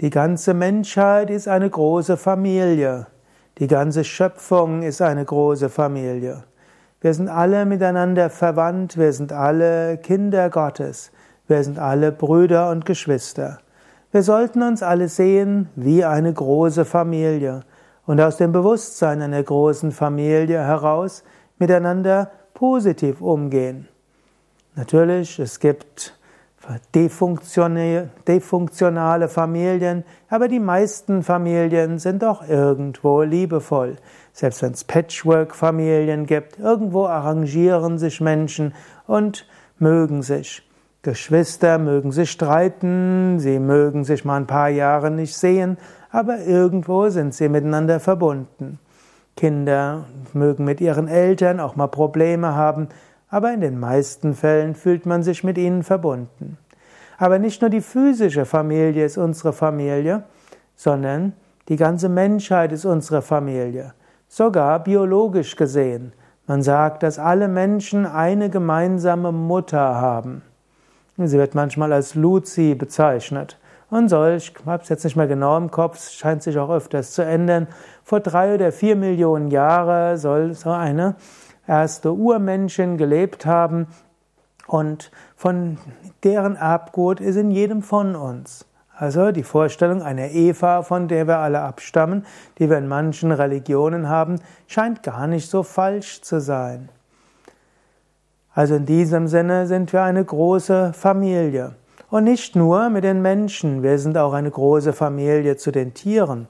Die ganze Menschheit ist eine große Familie. Die ganze Schöpfung ist eine große Familie. Wir sind alle miteinander verwandt, wir sind alle Kinder Gottes, wir sind alle Brüder und Geschwister. Wir sollten uns alle sehen wie eine große Familie und aus dem Bewusstsein einer großen Familie heraus miteinander positiv umgehen. Natürlich, es gibt defunktionale Familien, aber die meisten Familien sind doch irgendwo liebevoll. Selbst wenn es Patchwork-Familien gibt, irgendwo arrangieren sich Menschen und mögen sich. Geschwister mögen sich streiten, sie mögen sich mal ein paar Jahre nicht sehen, aber irgendwo sind sie miteinander verbunden. Kinder mögen mit ihren Eltern auch mal Probleme haben, aber in den meisten Fällen fühlt man sich mit ihnen verbunden. Aber nicht nur die physische Familie ist unsere Familie, sondern die ganze Menschheit ist unsere Familie. Sogar biologisch gesehen. Man sagt, dass alle Menschen eine gemeinsame Mutter haben. Sie wird manchmal als Luzi bezeichnet. Und solch, ich habe es jetzt nicht mehr genau im Kopf, scheint sich auch öfters zu ändern. Vor drei oder vier Millionen Jahren soll so eine erste Urmenschen gelebt haben und von deren Erbgut ist in jedem von uns. Also die Vorstellung einer Eva, von der wir alle abstammen, die wir in manchen Religionen haben, scheint gar nicht so falsch zu sein. Also in diesem Sinne sind wir eine große Familie. Und nicht nur mit den Menschen, wir sind auch eine große Familie zu den Tieren.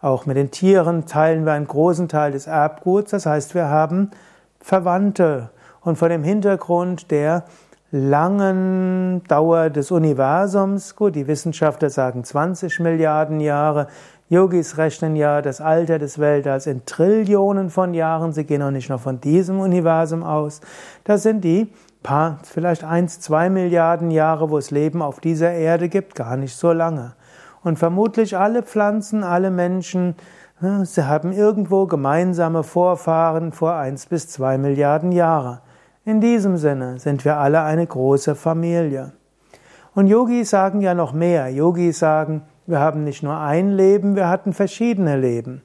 Auch mit den Tieren teilen wir einen großen Teil des Erbguts, das heißt, wir haben Verwandte. Und vor dem Hintergrund der langen Dauer des Universums, gut, die Wissenschaftler sagen 20 Milliarden Jahre, Yogis rechnen ja das Alter des Weltalls in Trillionen von Jahren, sie gehen auch nicht nur von diesem Universum aus. Das sind die paar, vielleicht eins, zwei Milliarden Jahre, wo es Leben auf dieser Erde gibt, gar nicht so lange. Und vermutlich alle Pflanzen, alle Menschen, Sie haben irgendwo gemeinsame Vorfahren vor eins bis zwei Milliarden Jahre. In diesem Sinne sind wir alle eine große Familie. Und Yogis sagen ja noch mehr. Yogis sagen, wir haben nicht nur ein Leben, wir hatten verschiedene Leben.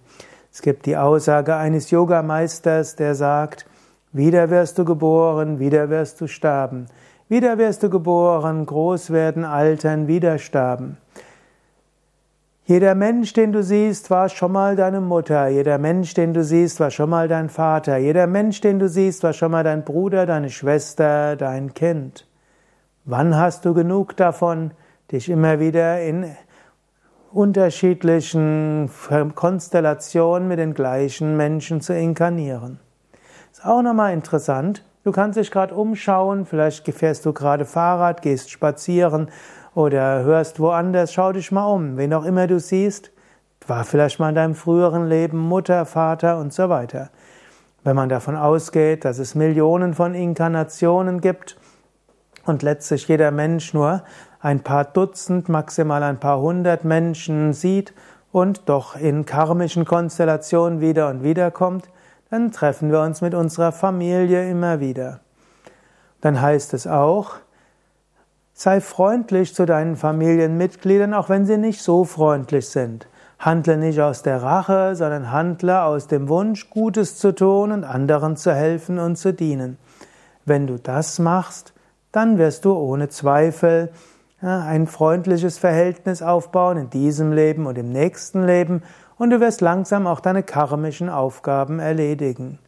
Es gibt die Aussage eines Yogameisters, der sagt, wieder wirst du geboren, wieder wirst du sterben. Wieder wirst du geboren, groß werden, altern, wieder sterben. Jeder Mensch, den du siehst, war schon mal deine Mutter. Jeder Mensch, den du siehst, war schon mal dein Vater. Jeder Mensch, den du siehst, war schon mal dein Bruder, deine Schwester, dein Kind. Wann hast du genug davon, dich immer wieder in unterschiedlichen Konstellationen mit den gleichen Menschen zu inkarnieren? Ist auch nochmal interessant. Du kannst dich gerade umschauen, vielleicht fährst du gerade Fahrrad, gehst spazieren oder hörst woanders, schau dich mal um. Wen auch immer du siehst, war vielleicht mal in deinem früheren Leben Mutter, Vater und so weiter. Wenn man davon ausgeht, dass es Millionen von Inkarnationen gibt und letztlich jeder Mensch nur ein paar Dutzend, maximal ein paar hundert Menschen sieht und doch in karmischen Konstellationen wieder und wieder kommt, dann treffen wir uns mit unserer Familie immer wieder. Dann heißt es auch, Sei freundlich zu deinen Familienmitgliedern, auch wenn sie nicht so freundlich sind. Handle nicht aus der Rache, sondern handle aus dem Wunsch, Gutes zu tun und anderen zu helfen und zu dienen. Wenn du das machst, dann wirst du ohne Zweifel ein freundliches Verhältnis aufbauen in diesem Leben und im nächsten Leben und du wirst langsam auch deine karmischen Aufgaben erledigen.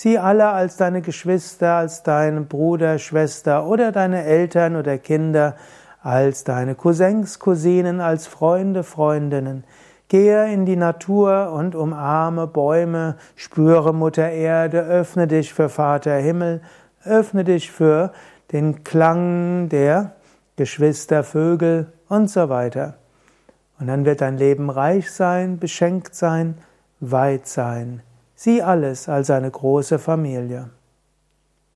Sieh alle als deine Geschwister, als deine Bruder, Schwester oder deine Eltern oder Kinder, als deine Cousins, Cousinen, als Freunde, Freundinnen. Gehe in die Natur und umarme Bäume, spüre Mutter Erde, öffne dich für Vater Himmel, öffne dich für den Klang der Geschwister, Vögel und so weiter. Und dann wird dein Leben reich sein, beschenkt sein, weit sein. Sieh alles als eine große Familie.